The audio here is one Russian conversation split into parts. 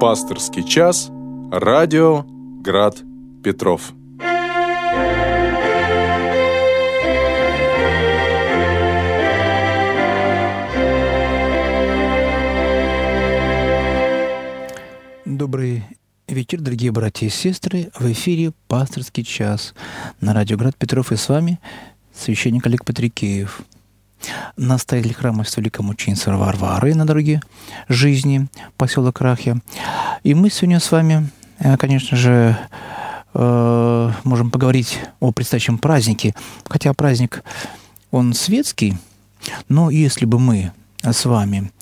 Пасторский час. Радио Град Петров. Добрый вечер, дорогие братья и сестры. В эфире «Пасторский час» на радио Град Петров и с вами священник Олег Патрикеев – настоятель храма Великомученицы Варвары на дороге жизни, поселок Рахья. И мы сегодня с вами, э, конечно же, э, можем поговорить о предстоящем празднике. Хотя праздник, он светский, но если бы мы с вами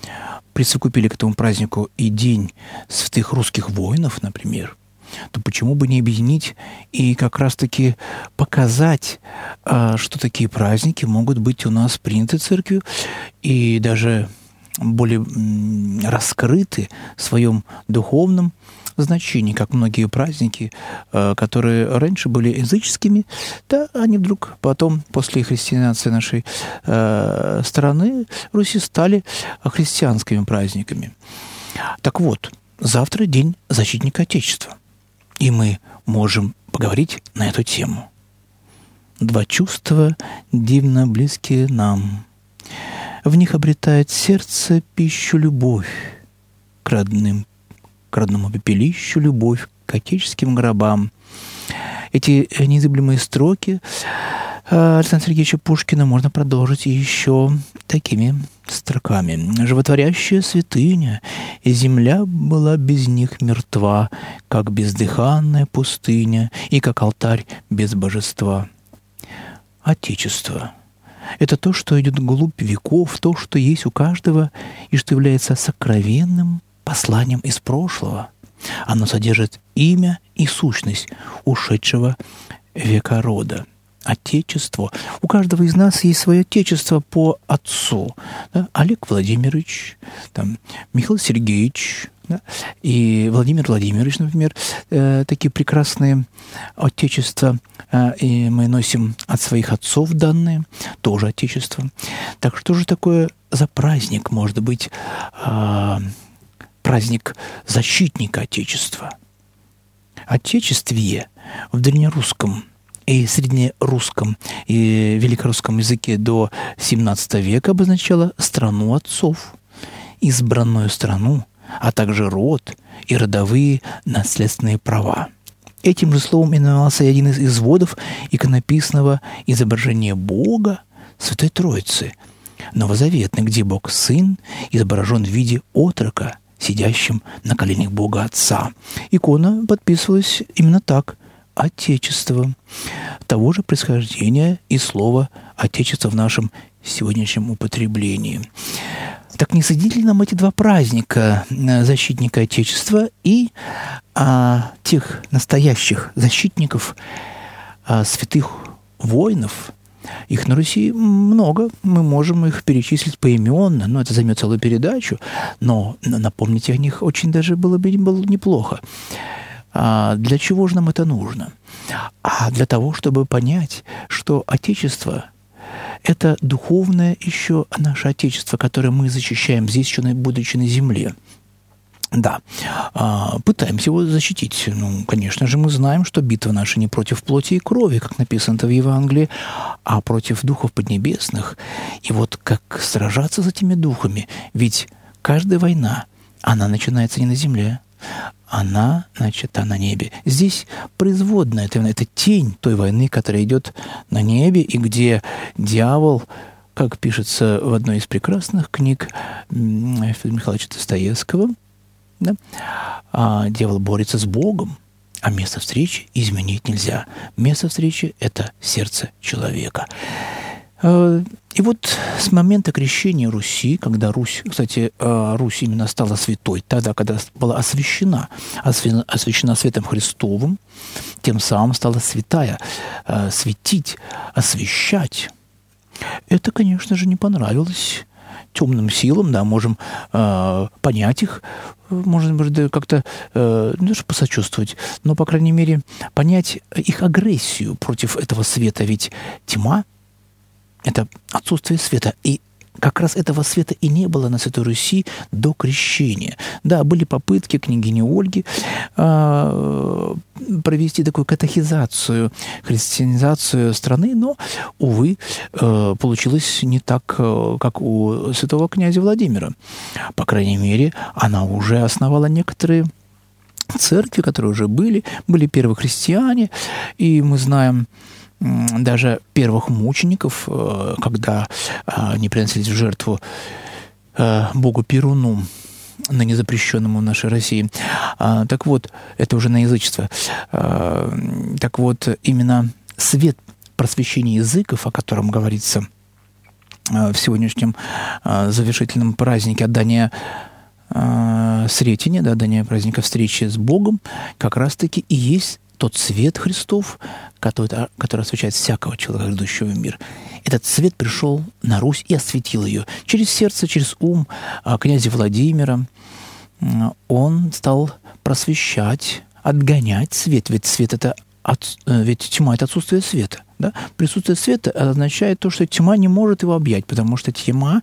присовокупили к этому празднику и День святых русских воинов, например – то почему бы не объединить и как раз-таки показать, а, что такие праздники могут быть у нас приняты церковью и даже более раскрыты в своем духовном значении, как многие праздники, а, которые раньше были языческими, да, они вдруг потом, после христианизации нашей э, страны, Руси стали христианскими праздниками. Так вот, завтра день защитника Отечества и мы можем поговорить на эту тему. Два чувства дивно близкие нам. В них обретает сердце пищу любовь к родным, к родному пепелищу любовь, к отеческим гробам. Эти незыблемые строки а, Александра Сергеевича Пушкина можно продолжить еще такими строками. «Животворящая святыня, и земля была без них мертва, как бездыханная пустыня и как алтарь без божества». Отечество – это то, что идет глубь веков, то, что есть у каждого и что является сокровенным посланием из прошлого. Оно содержит имя и сущность ушедшего века рода – Отечество. У каждого из нас есть свое отечество по отцу. Да? Олег Владимирович, там, Михаил Сергеевич, да? и Владимир Владимирович, например, э, такие прекрасные отечества, э, и мы носим от своих отцов данные, тоже отечество. Так что же такое за праздник, может быть, э, праздник защитника Отечества? Отечествие в древнерусском – и среднерусском и великорусском языке до XVII века обозначало страну отцов, избранную страну, а также род и родовые наследственные права. Этим же словом именовался один из изводов иконописного изображения Бога Святой Троицы, новозаветный, где Бог Сын изображен в виде отрока, сидящим на коленях Бога Отца. Икона подписывалась именно так, Отечество. Того же происхождения и слова Отечество в нашем сегодняшнем употреблении. Так не соединили ли нам эти два праздника э, защитника Отечества и а, тех настоящих защитников а, святых воинов, их на Руси много, мы можем их перечислить поименно, но это займет целую передачу, но напомнить о них очень даже было бы было неплохо. А для чего же нам это нужно? А для того, чтобы понять, что Отечество – это духовное еще наше Отечество, которое мы защищаем здесь, еще будучи на земле. Да, а, пытаемся его защитить. Ну, конечно же, мы знаем, что битва наша не против плоти и крови, как написано в Евангелии, а против духов поднебесных. И вот как сражаться с этими духами? Ведь каждая война, она начинается не на земле, она начата на небе. Здесь производная, это, это тень той войны, которая идет на небе, и где дьявол, как пишется в одной из прекрасных книг Федора Михайловича Достоевского, да, а, дьявол борется с Богом, а место встречи изменить нельзя. Место встречи – это сердце человека. Э, и вот с момента крещения Руси, когда Русь, кстати, э, Русь именно стала святой, тогда, когда была освящена, освящена светом Христовым, тем самым стала святая, э, светить, освещать. Это, конечно же, не понравилось темным силам, да, можем э, понять их, может быть, как-то, э, не даже посочувствовать, но, по крайней мере, понять их агрессию против этого света. Ведь тьма это отсутствие света. И как раз этого света и не было на Святой Руси до крещения. Да, были попытки княгини Ольги э, провести такую катехизацию, христианизацию страны, но, увы, э, получилось не так, э, как у святого князя Владимира. По крайней мере, она уже основала некоторые церкви, которые уже были, были первые христиане, и мы знаем, даже первых мучеников, э, когда э, они приносились в жертву э, богу Перуну, ныне запрещенному в нашей России. А, так вот, это уже на язычество. Так вот, именно свет просвещения языков, о котором говорится в сегодняшнем завершительном празднике отдания Сретения, да, отдания праздника встречи с Богом, как раз-таки и есть тот свет Христов, который, который освещает всякого человека, грядущего в мир. Этот свет пришел на Русь и осветил ее. Через сердце, через ум а, князя Владимира он стал просвещать, отгонять свет. Ведь свет это от, э, ведь тьма – это отсутствие света. Да? Присутствие света означает то, что тьма не может его объять, потому что тьма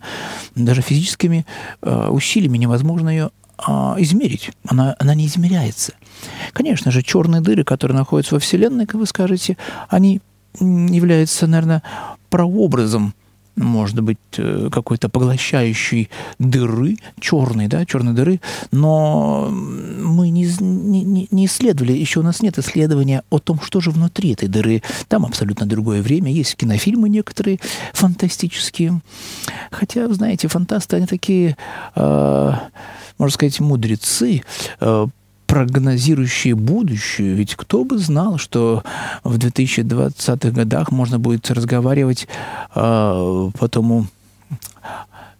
даже физическими э, усилиями невозможно ее а, измерить. Она, она не измеряется. Конечно же, черные дыры, которые находятся во Вселенной, как вы скажете, они являются, наверное, прообразом может быть, э, какой-то поглощающей дыры, черной, да, черной дыры, но мы не, не, не исследовали, еще у нас нет исследования о том, что же внутри этой дыры. Там абсолютно другое время, есть кинофильмы некоторые фантастические. Хотя, знаете, фантасты, они такие... Э, можно сказать, мудрецы, э, прогнозирующие будущее. Ведь кто бы знал, что в 2020-х годах можно будет разговаривать э, по тому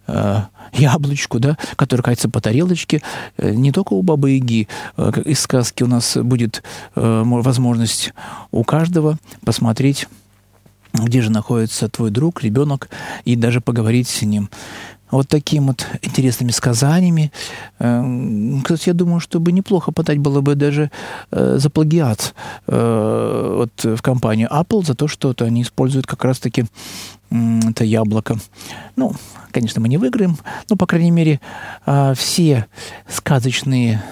э, яблочку, да, который катится по тарелочке. Э, не только у Бабы Яги. Э, из сказки у нас будет э, возможность у каждого посмотреть где же находится твой друг, ребенок, и даже поговорить с ним вот такими вот интересными сказаниями. Эм, кстати, я думаю, что бы неплохо подать было бы даже э, за плагиат э, вот в компанию Apple за то, что -то они используют как раз-таки это яблоко. Ну, конечно, мы не выиграем, но, по крайней мере, а, все сказочные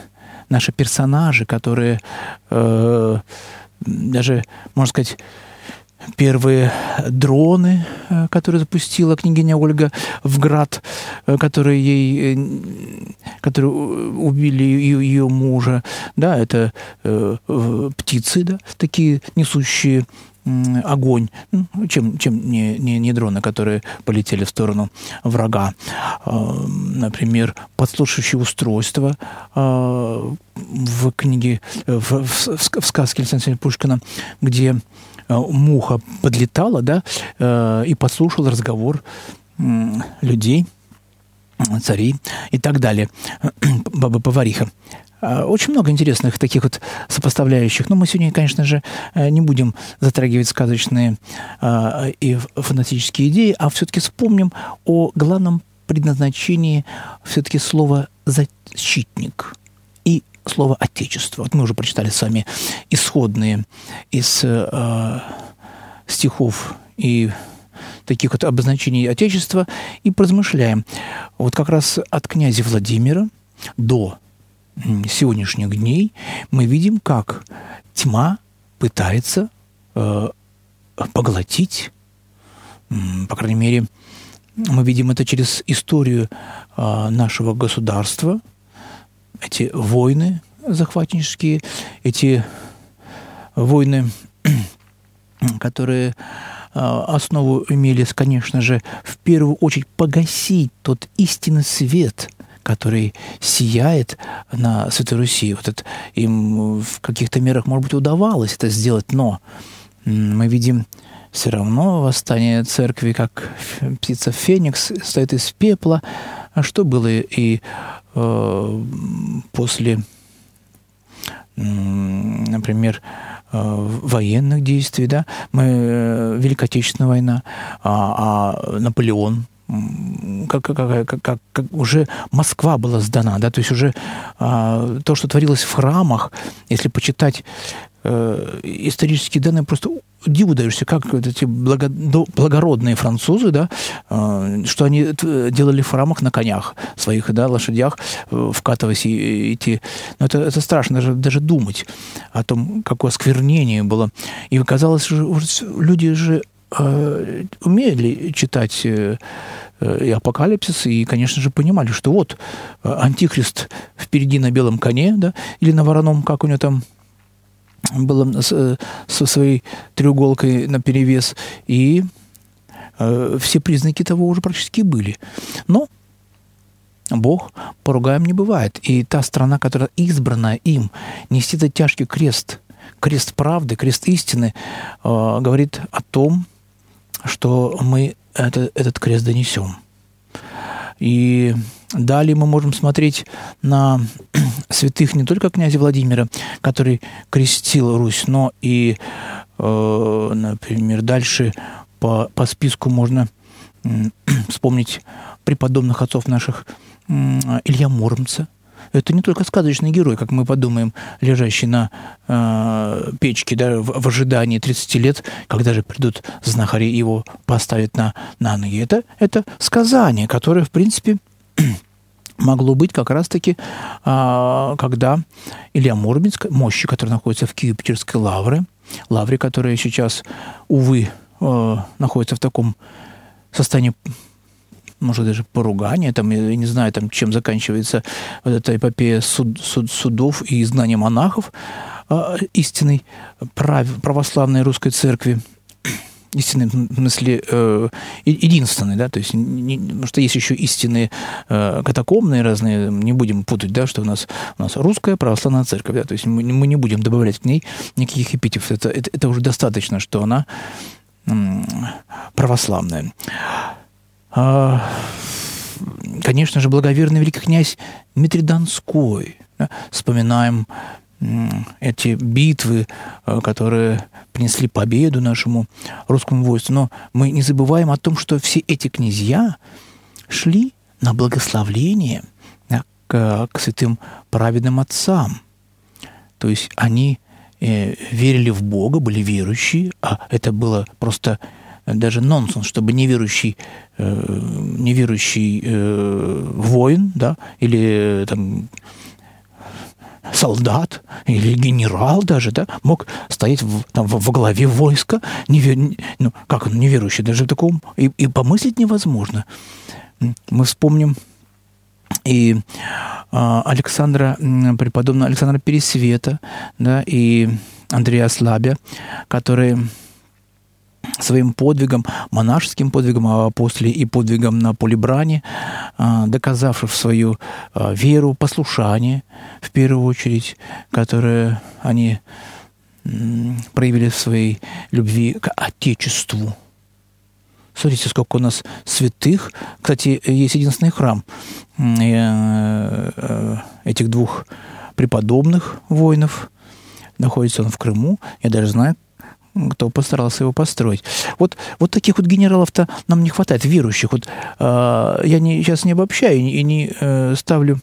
наши персонажи, которые э, даже, можно сказать, первые дроны, э, которые запустила княгиня Ольга в град, э, которые ей, э, которые убили ее, мужа, да, это э, птицы, да, такие несущие огонь, ну, чем, чем не, не, не дроны, которые полетели в сторону врага. Например, подслушивающее устройство в книге, в, в, в сказке Александра Пушкина, где Э, муха подлетала, да, э, и подслушала разговор людей, царей и так далее. Баба-повариха. Э, очень много интересных таких вот сопоставляющих. Но мы сегодня, конечно же, не будем затрагивать сказочные и фантастические идеи, а все-таки вспомним о главном предназначении все-таки слова «защитник» слово «отечество». Вот мы уже прочитали с вами исходные из э, стихов и таких вот обозначений Отечества и поразмышляем. Вот как раз от князя Владимира до сегодняшних дней мы видим, как тьма пытается э, поглотить, по крайней мере, мы видим это через историю э, нашего государства – эти войны захватнические, эти войны, которые а, основу имели, конечно же, в первую очередь погасить тот истинный свет, который сияет на Святой Руси. Вот это им в каких-то мерах, может быть, удавалось это сделать, но мы видим все равно восстание церкви, как птица Феникс, стоит из пепла, а что было и Э, после, например, э, военных действий, да, мы, э, Великая Отечественная война, а, а Наполеон, как, как, как, как, как уже Москва была сдана, да, то есть уже а, то, что творилось в храмах, если почитать э, исторические данные просто диву даешься, как вот эти благо, благородные французы, да, э, что они делали в храмах на конях своих, да, лошадях, э, вкатываясь и идти. Но это, это страшно даже, даже думать о том, какое осквернение было. И казалось, что люди же э, умели читать и апокалипсис, и, конечно же, понимали, что вот антихрист впереди на белом коне, да, или на вороном, как у него там было с, со своей треуголкой на перевес, и э, все признаки того уже практически были. Но Бог поругаем не бывает. И та страна, которая избрана им нести этот тяжкий крест, крест правды, крест истины, э, говорит о том, что мы это, этот крест донесем. И Далее мы можем смотреть на святых не только князя Владимира, который крестил Русь, но и, э, например, дальше по, по списку можно вспомнить преподобных отцов наших Илья Муромца. Это не только сказочный герой, как мы подумаем, лежащий на э, печке да, в, в ожидании 30 лет, когда же придут знахари его поставят на, на ноги. Это, это сказание, которое, в принципе, могло быть как раз-таки, а, когда Илья Муромец, мощи, который находится в Киево-Печерской лавре, лавре, которая сейчас, увы, э, находится в таком состоянии может, даже поругания, там, я не знаю, там, чем заканчивается вот эта эпопея суд, суд, судов и изгнания монахов э, истинной прав, православной русской церкви – истинный в смысле э, единственный, да, то есть, не, потому что есть еще истинные э, катакомные разные, не будем путать, да, что у нас, у нас русская православная церковь, да, то есть мы, мы не будем добавлять к ней никаких эпитетов, это, это, это уже достаточно, что она православная. А, конечно же, благоверный великий князь Дмитрий Донской, вспоминаем эти битвы, э, которые принесли победу нашему русскому войску. Но мы не забываем о том, что все эти князья шли на благословление к, к святым праведным отцам. То есть они э, верили в Бога, были верующие, а это было просто даже нонсенс, чтобы неверующий, э, неверующий э, воин, да, или э, там солдат или генерал даже, да, мог стоять в, там, во главе войска, невер... ну, как он, неверующий, даже в таком, и, и помыслить невозможно. Мы вспомним и а, Александра, преподобного Александра Пересвета, да, и Андрея Слабя, которые своим подвигом, монашеским подвигом, а после и подвигом на поле брани, а, доказавших свою а, веру, послушание, в первую очередь, которое они проявили в своей любви к Отечеству. Смотрите, сколько у нас святых. Кстати, есть единственный храм э, э, этих двух преподобных воинов. Находится он в Крыму. Я даже знаю, кто постарался его построить. Вот, вот таких вот генералов-то нам не хватает, верующих. Вот, э, я не, сейчас не обобщаю и, не э, ставлю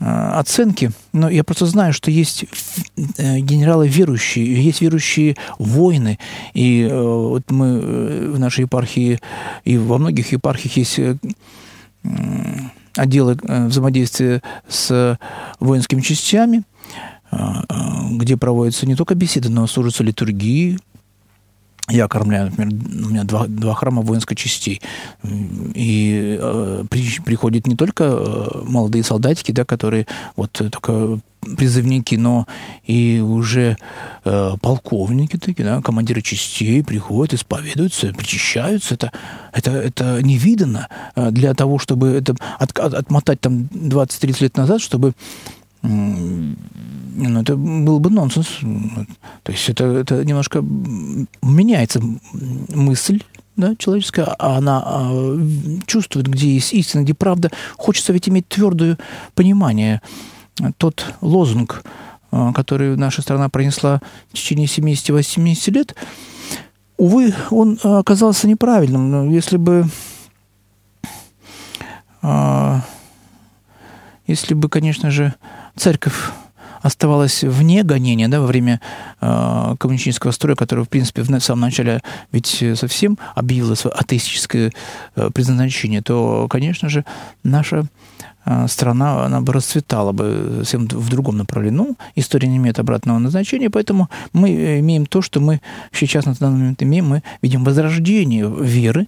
э, оценки, но я просто знаю, что есть э, генералы верующие, есть верующие воины. И э, вот мы в нашей епархии и во многих епархиях есть отделы взаимодействия с воинскими частями, где проводятся не только беседы, но служатся литургии, я кормляю, например, у меня два, два храма воинской частей. И э, при, приходят не только э, молодые солдатики, да, которые вот только призывники, но и уже э, полковники такие, да, командиры частей приходят, исповедуются, причащаются. Это, это, это невиданно э, для того, чтобы это от, отмотать там 20-30 лет назад, чтобы ну, это был бы нонсенс. То есть это, это немножко меняется мысль да, человеческая, а она а, чувствует, где есть истина, где правда. Хочется ведь иметь твердое понимание. Тот лозунг, а, который наша страна пронесла в течение 70-80 лет, увы, он оказался неправильным. Если бы если бы, конечно же, церковь оставалась вне гонения, да, во время э, коммунистического строя, который, в принципе, в самом начале ведь совсем объявила свое атеистическое э, предназначение, то, конечно же, наша страна, она бы расцветала бы совсем в другом направлении. Ну, история не имеет обратного назначения, поэтому мы имеем то, что мы сейчас на данный момент имеем. Мы видим возрождение веры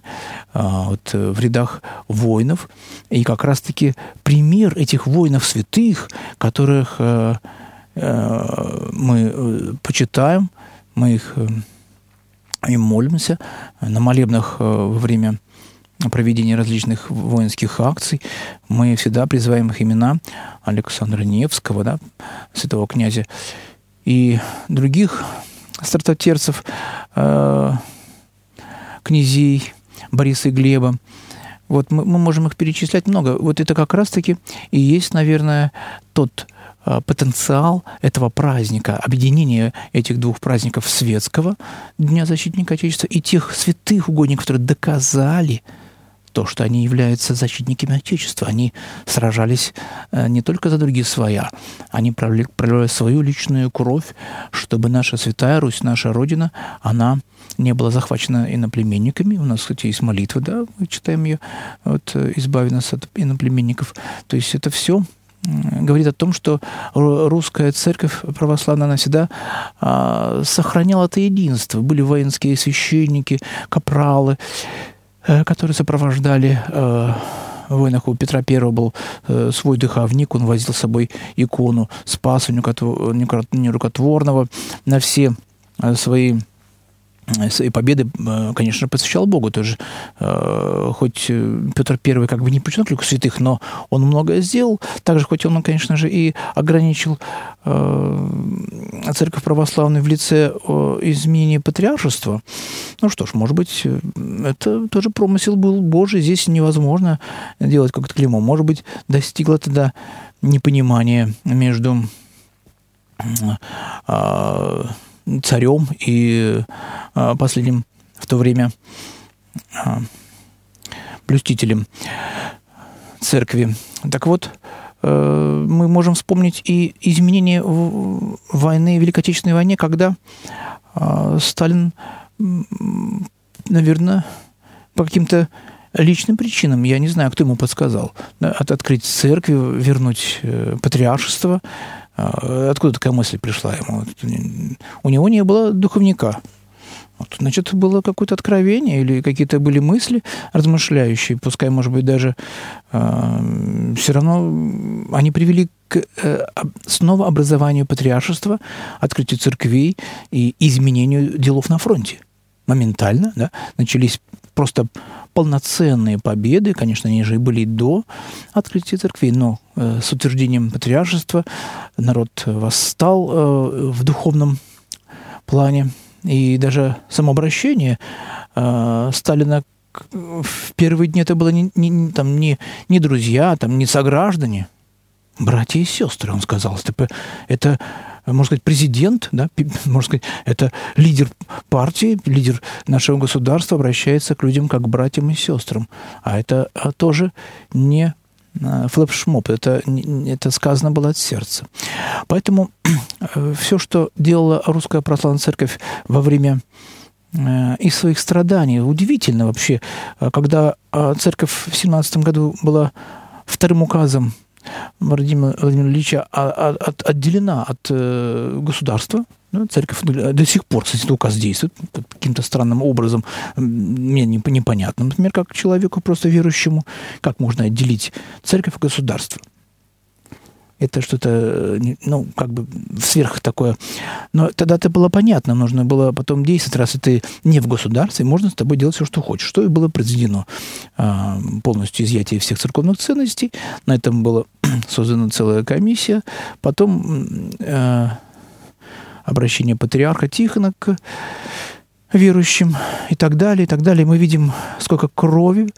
а, вот, в рядах воинов. И как раз-таки пример этих воинов святых, которых мы э, почитаем, мы их э, им молимся на молебнах э, во время проведения различных воинских акций, мы всегда призываем их имена Александра Невского, да, святого князя, и других стартатерцев, э, князей Бориса и Глеба. Вот мы, мы можем их перечислять много. Вот это как раз-таки и есть, наверное, тот э, потенциал этого праздника, объединения этих двух праздников светского Дня Защитника Отечества и тех святых угодников, которые доказали, то, что они являются защитниками Отечества. Они сражались э, не только за другие своя, они проливали свою личную кровь, чтобы наша святая Русь, наша Родина, она не была захвачена иноплеменниками. У нас, кстати, есть молитва, да, мы читаем ее, вот, э, «Избави нас от иноплеменников». То есть это все говорит о том, что русская церковь православная, она всегда а, сохраняла это единство. Были воинские священники, капралы, которые сопровождали э, войнах у Петра I был э, свой дыховник, он возил с собой икону Спаса Нерукотворного на все э, свои и победы, э, конечно, посвящал Богу тоже. Э, хоть э, Петр I как бы не почитал к святых, но он многое сделал. Также, хоть он, конечно же, и ограничил церковь православную в лице изменения патриаршества. Ну что ж, может быть, это тоже промысел был Божий. Здесь невозможно делать как-то клеймо. Может быть, достигло тогда непонимания между царем и а, последним в то время а, блюстителем церкви. Так вот, э, мы можем вспомнить и изменения войны, Великой Отечественной войне, когда а, Сталин, наверное, по каким-то личным причинам, я не знаю, кто ему подсказал, от открыть церкви, вернуть э, патриаршество, откуда такая мысль пришла ему? У него не было духовника. Вот, значит, было какое-то откровение или какие-то были мысли размышляющие, пускай, может быть, даже э, все равно они привели к э, снова образованию патриаршества, открытию церквей и изменению делов на фронте. Моментально да, начались просто полноценные победы, конечно, они же и были до открытия церкви, но э, с утверждением патриаршества народ восстал э, в духовном плане, и даже самообращение э, Сталина в первые дни это было не, не, там, не, не друзья, там, не сограждане, братья и сестры, он сказал. Это, это можно сказать, президент, да, можно сказать, это лидер партии, лидер нашего государства обращается к людям как к братьям и сестрам. А это а, тоже не а, флэпшмоп, это, это сказано было от сердца. Поэтому э, все, что делала Русская Православная Церковь во время э, и своих страданий. Удивительно вообще, э, когда церковь в 17 году была вторым указом Владимира, Владимира а, а, отделена от э, государства. Ну, церковь до сих пор, кстати, указ действует каким-то странным образом. Мне непонятно. Например, как человеку просто верующему, как можно отделить церковь и государство это что-то, ну, как бы сверх такое. Но тогда это было понятно, нужно было потом действовать, раз ты не в государстве, можно с тобой делать все, что хочешь. Что и было произведено. А, полностью изъятие всех церковных ценностей. На этом была создана целая комиссия. Потом а, обращение патриарха Тихона к верующим и так далее, и так далее. Мы видим, сколько крови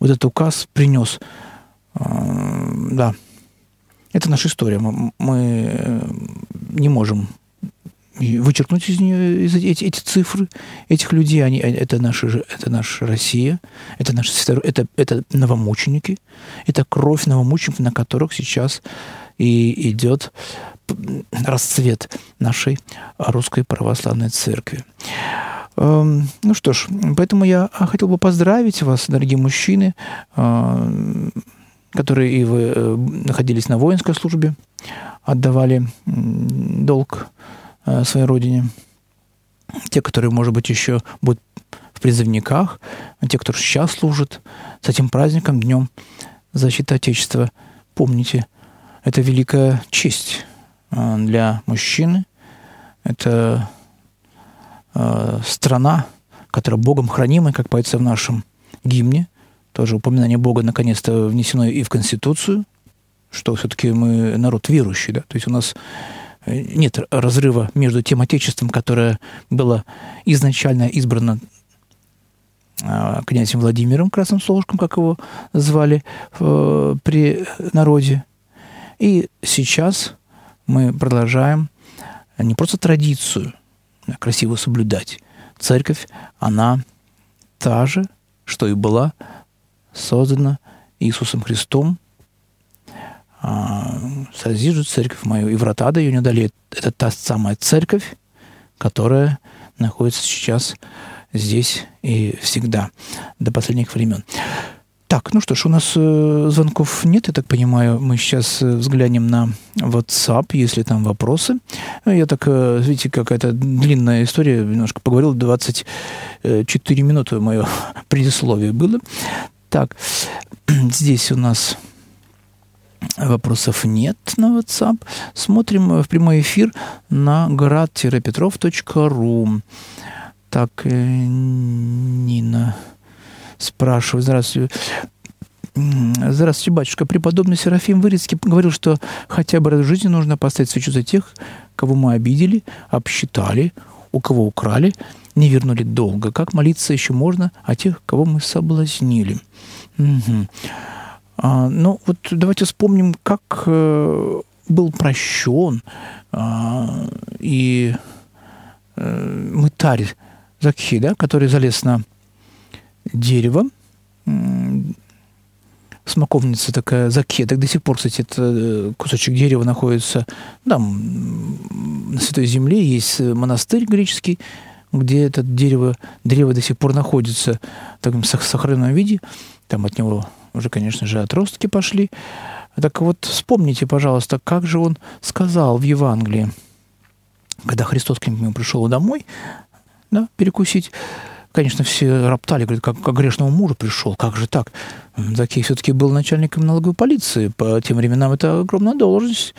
вот этот указ принес. Да, это наша история. Мы, мы не можем вычеркнуть из нее эти, эти цифры, этих людей. Они, это, наша, это наша Россия, это, наши, это, это новомученики, это кровь новомучеников, на которых сейчас и идет расцвет нашей русской православной церкви. Эм, ну что ж, поэтому я хотел бы поздравить вас, дорогие мужчины, э, которые и вы э, находились на воинской службе, отдавали долг э, своей родине. Те, которые, может быть, еще будут в призывниках, те, кто сейчас служат, с этим праздником, Днем защиты Отечества, помните, это великая честь для мужчины. Это э, страна, которая Богом хранимая, как поется в нашем гимне. Тоже упоминание Бога наконец-то внесено и в Конституцию, что все-таки мы народ верующий. Да? То есть у нас э, нет разрыва между тем Отечеством, которое было изначально избрано э, князем Владимиром Красным Солнышком, как его звали э, при народе. И сейчас мы продолжаем не просто традицию красиво соблюдать. Церковь, она та же, что и была создана Иисусом Христом. А, Созижу церковь мою, и врата да ее не дали. Это та самая церковь, которая находится сейчас здесь и всегда, до последних времен. Так, ну что ж, у нас э, звонков нет, я так понимаю. Мы сейчас э, взглянем на WhatsApp, если там вопросы. Ну, я так, э, видите, какая-то длинная история, немножко поговорил, 24 минуты мое предисловие было. Так, здесь у нас вопросов нет на WhatsApp. Смотрим в прямой эфир на град-петров.ру. Так, Нина спрашиваю, здравствуйте, Здравствуйте, батюшка. Преподобный Серафим Вырицкий говорил, что хотя бы раз в жизни нужно поставить свечу за тех, кого мы обидели, обсчитали, у кого украли, не вернули долго. Как молиться еще можно о тех, кого мы соблазнили? Угу. А, ну, вот давайте вспомним, как э, был прощен а, и э, мытарь Закхи, да, который залез на дерево, смоковница такая, закеток. До сих пор, кстати, этот э, кусочек дерева находится там, на Святой Земле. Есть монастырь греческий, где это дерево, дерево до сих пор находится в таком сохраненном виде. Там от него уже, конечно же, отростки пошли. Так вот, вспомните, пожалуйста, как же он сказал в Евангелии, когда Христос к нему пришел домой, да, перекусить, Конечно, все роптали, говорят, как, как грешному мужу пришел, как же так? Закей все-таки был начальником налоговой полиции, по тем временам это огромная должность.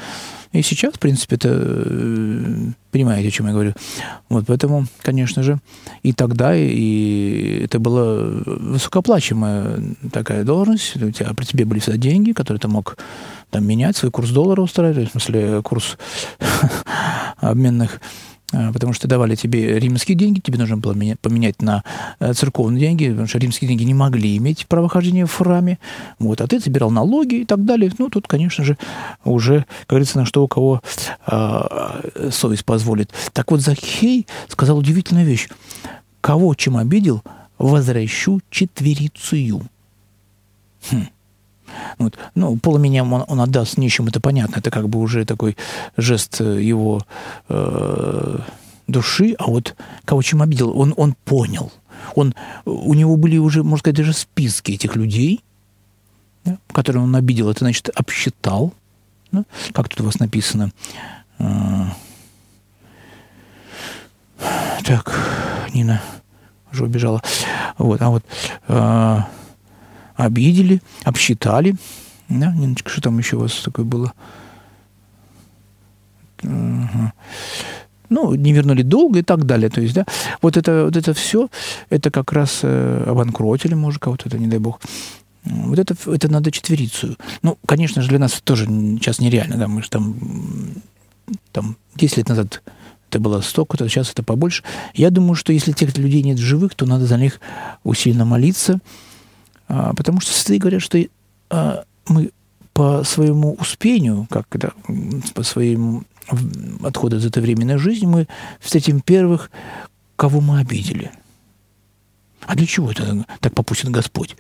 И сейчас, в принципе, это э, понимаете, о чем я говорю. Вот поэтому, конечно же, и тогда, и это была высокооплачиваемая такая должность. У тебя при тебе были всегда деньги, которые ты мог там менять, свой курс доллара устраивать, в смысле курс обменных потому что давали тебе римские деньги, тебе нужно было поменять на э, церковные деньги, потому что римские деньги не могли иметь правохождения в храме, вот, а ты собирал налоги и так далее. Ну, тут, конечно же, уже, как говорится, на что у кого а, совесть позволит. Так вот, Захей сказал удивительную вещь. Кого чем обидел, возвращу четверицию. Хм. Вот. Ну, полуменям он, он отдаст нечем, это понятно. Это как бы уже такой жест э, его э, души. А вот кого чем обидел, он, он понял. Он, у него были уже, можно сказать, даже списки этих людей, да, которые он обидел. Это значит, обсчитал. Да? Как тут у вас написано? Э, так, Нина уже убежала. Вот, а вот... Э, обидели, обсчитали. Да, Ниночка, что там еще у вас такое было? Угу. Ну, не вернули долго и так далее. То есть, да, вот это, вот это все, это как раз э, обанкротили мужика, вот это, не дай бог. Вот это, это надо четверицу. Ну, конечно же, для нас тоже сейчас нереально, да, мы же там, там 10 лет назад это было столько-то, сейчас это побольше. Я думаю, что если тех людей нет живых, то надо за них усиленно молиться, а, потому что святые говорят, что а, мы по своему успению, как да, по своим отходу из этой временной жизни, мы встретим первых, кого мы обидели. А для чего это так попустит Господь?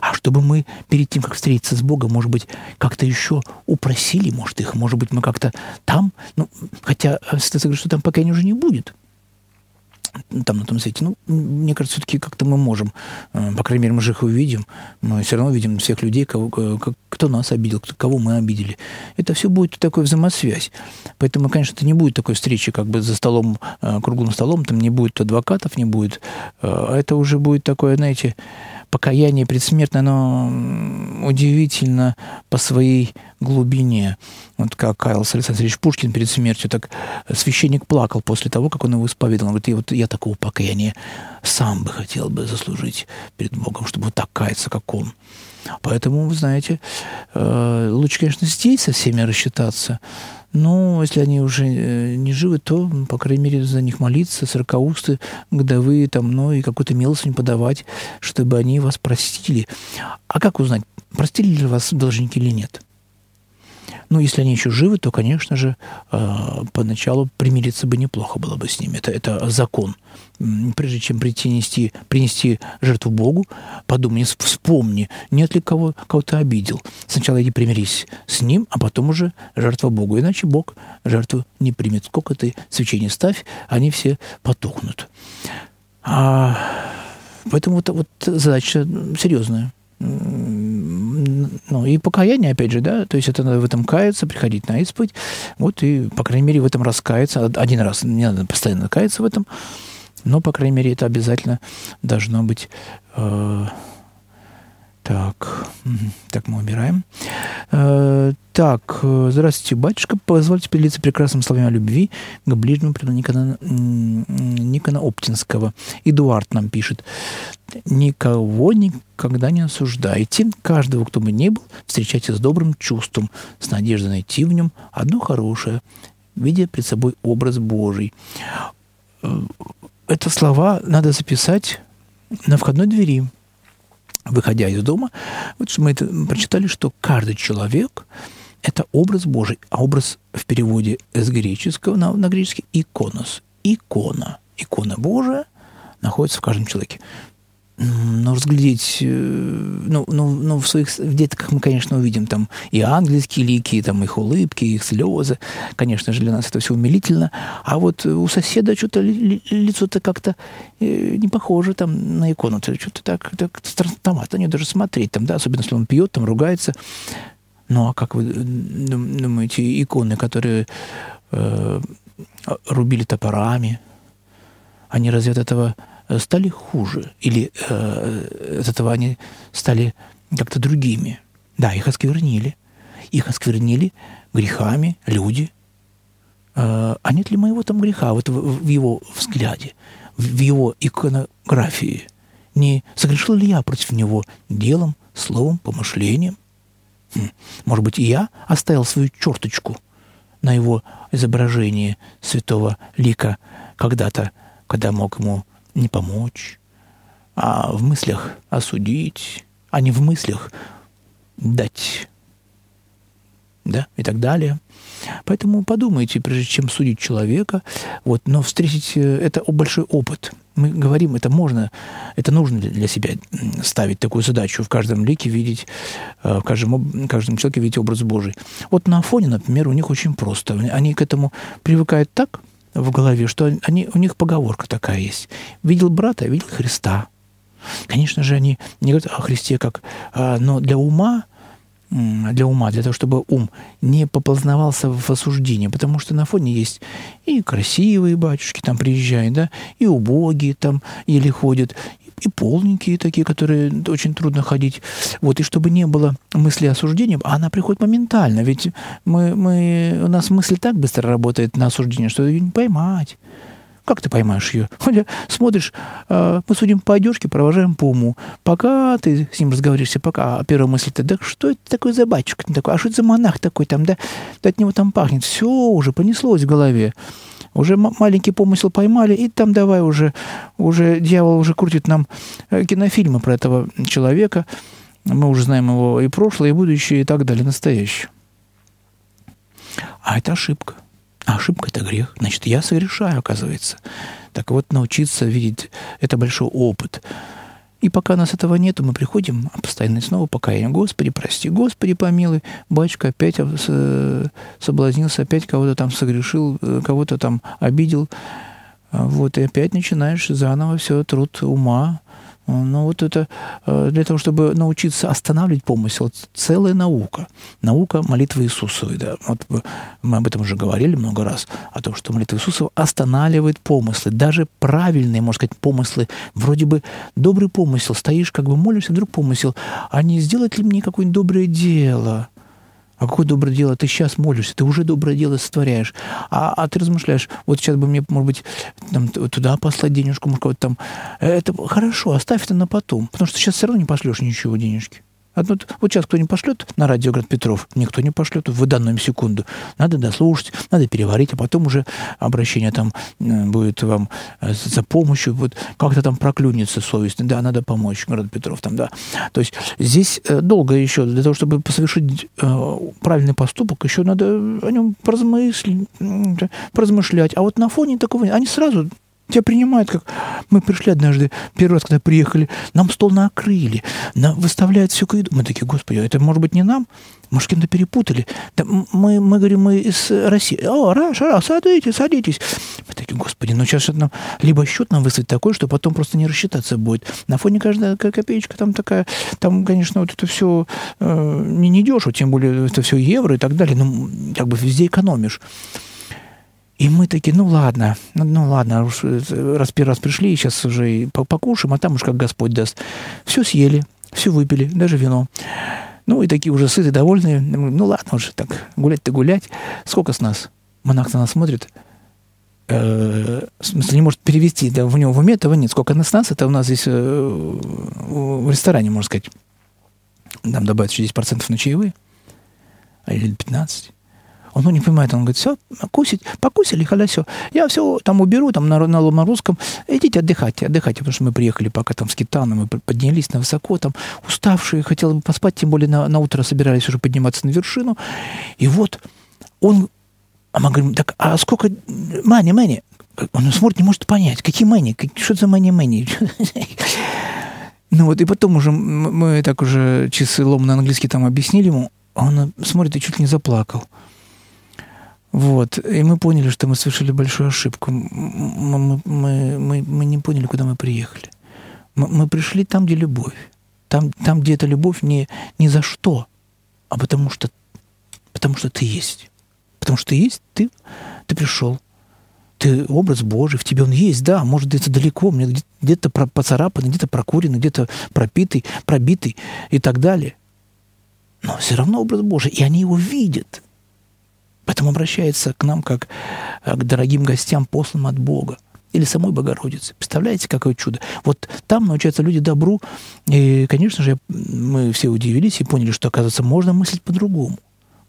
А чтобы мы перед тем, как встретиться с Богом, может быть, как-то еще упросили, может, их, может быть, мы как-то там, ну, хотя Святой говорит, что там покаяния уже не будет там на том свете. Ну, мне кажется, все-таки как-то мы можем, э, по крайней мере, мы же их увидим, мы все равно видим всех людей, кого, кто нас обидел, кого мы обидели. Это все будет такой взаимосвязь. Поэтому, конечно, это не будет такой встречи как бы за столом, э, круглым столом, там не будет адвокатов, не будет. Э, а это уже будет такое, знаете, покаяние предсмертное, оно удивительно по своей глубине. Вот как Кайл Александрович Пушкин перед смертью, так священник плакал после того, как он его исповедовал. Он говорит, и вот я такого покаяния сам бы хотел бы заслужить перед Богом, чтобы вот так каяться, как он. Поэтому, вы знаете, э, лучше, конечно, здесь со всеми рассчитаться, но если они уже э, не живы, то, по крайней мере, за них молиться, сорокаусты, годовые, там, ну, и какую-то милостыню подавать, чтобы они вас простили. А как узнать, простили ли вас должники или нет? Ну, если они еще живы, то, конечно же, э, поначалу примириться бы неплохо было бы с ними. Это, это закон. Прежде чем прийти нести, принести жертву Богу, подумай, вспомни, нет ли кого, кого то обидел. Сначала иди примирись с ним, а потом уже жертва Богу. Иначе Бог жертву не примет. Сколько ты свечей не ставь, они все потухнут. А, поэтому вот, вот задача серьезная ну, и покаяние, опять же, да, то есть это надо в этом каяться, приходить на исповедь, вот, и, по крайней мере, в этом раскаяться, один раз, не надо постоянно каяться в этом, но, по крайней мере, это обязательно должно быть э, так, так мы убираем. Э, так, здравствуйте, батюшка. Позвольте поделиться прекрасным словами о любви к ближнему преду Никона, Никона Оптинского. Эдуард нам пишет. Никого никогда не осуждайте. Каждого, кто бы ни был, встречайте с добрым чувством, с надеждой найти в нем одно хорошее, видя пред собой образ Божий. Э, это слова надо записать на входной двери выходя из дома, вот мы это прочитали, что каждый человек – это образ Божий, а образ в переводе с греческого на, на греческий – иконос, икона, икона Божия находится в каждом человеке но разглядеть, э, ну, ну, ну в своих в детках мы, конечно, увидим там и ангельские лики, там их улыбки, их слезы. Конечно же, для нас это все умилительно. А вот у соседа что-то ли, лицо-то как-то э, не похоже там на икону. Что-то так, так странновато нее даже смотреть. Там, да, особенно если он пьет, там ругается. Ну, а как вы думаете, иконы, которые э, рубили топорами, они разве от этого стали хуже, или э, от этого они стали как-то другими. Да, их осквернили. Их осквернили грехами люди. Э, а нет ли моего там греха вот в, в его взгляде, в его иконографии? Не согрешил ли я против него делом, словом, помышлением? Хм, может быть, и я оставил свою черточку на его изображении святого лика когда-то, когда мог ему не помочь, а в мыслях осудить, а не в мыслях дать, да, и так далее. Поэтому подумайте, прежде чем судить человека, вот, но встретить э, это большой опыт. Мы говорим, это можно, это нужно для себя ставить такую задачу, в каждом лике видеть, э, в каждом, в каждом человеке видеть образ Божий. Вот на Афоне, например, у них очень просто. Они к этому привыкают так, в голове, что они, у них поговорка такая есть. Видел брата, видел Христа. Конечно же, они не говорят о Христе как... А, но для ума, для ума, для того, чтобы ум не поползновался в осуждение, потому что на фоне есть и красивые батюшки там приезжают, да, и убогие там еле ходят, и полненькие такие, которые очень трудно ходить. Вот, и чтобы не было мысли осуждения, а она приходит моментально, ведь мы, мы, у нас мысль так быстро работает на осуждение, что ее не поймать. Как ты поймаешь ее? Смотришь, э, мы судим по одежке, провожаем по уму. Пока ты с ним разговариваешься, пока а первая мысль-то, да что это такое за батюшка такой? А что это за монах такой там, да? Да от него там пахнет. Все уже понеслось в голове. Уже маленький помысел поймали, и там давай уже, уже дьявол уже крутит нам э, кинофильмы про этого человека. Мы уже знаем его и прошлое, и будущее, и так далее, настоящее. А это ошибка. А ошибка – это грех. Значит, я совершаю, оказывается. Так вот, научиться видеть – это большой опыт. И пока нас этого нет, мы приходим, а постоянно снова покаяние. Господи, прости, Господи, помилуй. Батюшка опять э, соблазнился, опять кого-то там согрешил, э, кого-то там обидел. А вот, и опять начинаешь заново все, труд ума, ну, вот это э, для того, чтобы научиться останавливать помысел, целая наука. Наука молитвы Иисусовой. Да. Вот мы об этом уже говорили много раз, о том, что молитва Иисусова останавливает помыслы, даже правильные, можно сказать, помыслы. Вроде бы добрый помысел, стоишь, как бы молишься, вдруг помысел, а не сделать ли мне какое-нибудь доброе дело? А какое доброе дело? Ты сейчас молишься, ты уже доброе дело сотворяешь. А, а ты размышляешь, вот сейчас бы мне, может быть, там, туда послать денежку, может, кого-то там. Это хорошо, оставь это на потом, потому что сейчас все равно не пошлешь ничего денежки. А вот, сейчас кто-нибудь пошлет на радио Град Петров, никто не пошлет в данную секунду. Надо дослушать, надо переварить, а потом уже обращение там э, будет вам э, за помощью, вот как-то там проклюнется совесть. Да, надо помочь, Град Петров там, да. То есть здесь э, долго еще, для того, чтобы совершить правильный поступок, еще надо о нем поразмышлять. А вот на фоне такого, они сразу Тебя принимают, как мы пришли однажды, первый раз, когда приехали, нам стол накрыли, нам выставляют всю еду. Мы такие, господи, а это может быть не нам? Может, кем-то перепутали? Да мы, мы говорим, мы из России. О, Раша, садитесь, садитесь. Мы такие, господи, ну сейчас нам либо счет нам выставить такой, что потом просто не рассчитаться будет. На фоне каждая копеечка там такая, там, конечно, вот это все э, не, не дешево, тем более это все евро и так далее. Ну, как бы везде экономишь. И мы такие, ну ладно, ну, ну ладно, э, раз первый раз пришли, сейчас уже и покушаем, а там уж как Господь даст. Все съели, все выпили, даже вино. Ну и такие уже сытые, довольные. Ну ладно уже так, гулять-то гулять. Сколько с нас? Монах на нас смотрит. Э, в смысле, не может перевести, да, в него в уме этого нет. Сколько нас нас, это у нас здесь э, в ресторане, можно сказать. Нам добавят 60% на чаевые. Или 15. Он ну, не понимает, он говорит, все, кусить, покусили, все. Я все там уберу, там на, на, на русском, идите отдыхайте, отдыхайте, потому что мы приехали пока там с Китаном, мы поднялись на высоко, там уставшие, хотел бы поспать, тем более на, на утро собирались уже подниматься на вершину. И вот он, а мы говорим, так, а сколько, мани, мани, он смотрит, не может понять, какие мани, что за мани, мани. Ну вот, и потом уже мы так уже часы лом на английский там объяснили ему, он смотрит и чуть ли не заплакал. Вот. И мы поняли, что мы совершили большую ошибку. Мы, мы, мы, мы не поняли, куда мы приехали. Мы, пришли там, где любовь. Там, там, где эта любовь не, не за что, а потому что, потому что ты есть. Потому что ты есть, ты, ты пришел. Ты образ Божий, в тебе он есть, да, может где-то далеко, мне где-то поцарапанный, где-то прокуренный, где-то пропитый, пробитый и так далее. Но все равно образ Божий, и они его видят. Поэтому обращается к нам как э, к дорогим гостям, посланным от Бога или самой Богородицы. Представляете, какое чудо? Вот там научаются люди добру, и, конечно же, мы все удивились и поняли, что, оказывается, можно мыслить по-другому.